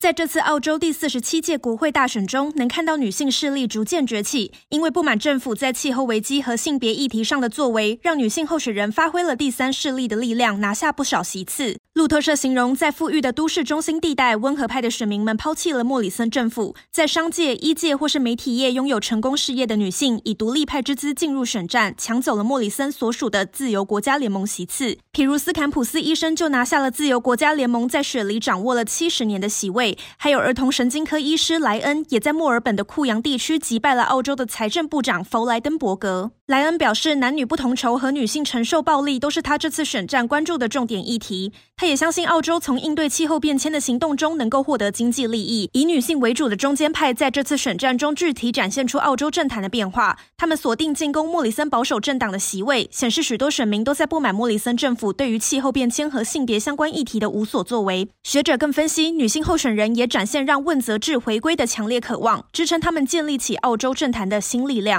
在这次澳洲第四十七届国会大选中，能看到女性势力逐渐崛起。因为不满政府在气候危机和性别议题上的作为，让女性候选人发挥了第三势力的力量，拿下不少席次。路透社形容，在富裕的都市中心地带，温和派的选民们抛弃了莫里森政府。在商界、医界或是媒体业拥有成功事业的女性，以独立派之姿进入选战，抢走了莫里森所属的自由国家联盟席次。譬如斯坎普斯医生就拿下了自由国家联盟在雪梨掌握了七十年的席位。还有儿童神经科医师莱恩，也在墨尔本的库扬地区击败了澳洲的财政部长弗莱登伯格。莱恩表示，男女不同酬和女性承受暴力都是他这次选战关注的重点议题。他也相信澳洲从应对气候变迁的行动中能够获得经济利益。以女性为主的中间派在这次选战中具体展现出澳洲政坛的变化。他们锁定进攻莫里森保守政党的席位，显示许多选民都在不满莫里森政府对于气候变迁和性别相关议题的无所作为。学者更分析，女性候选人也展现让问责制回归的强烈渴望，支撑他们建立起澳洲政坛的新力量。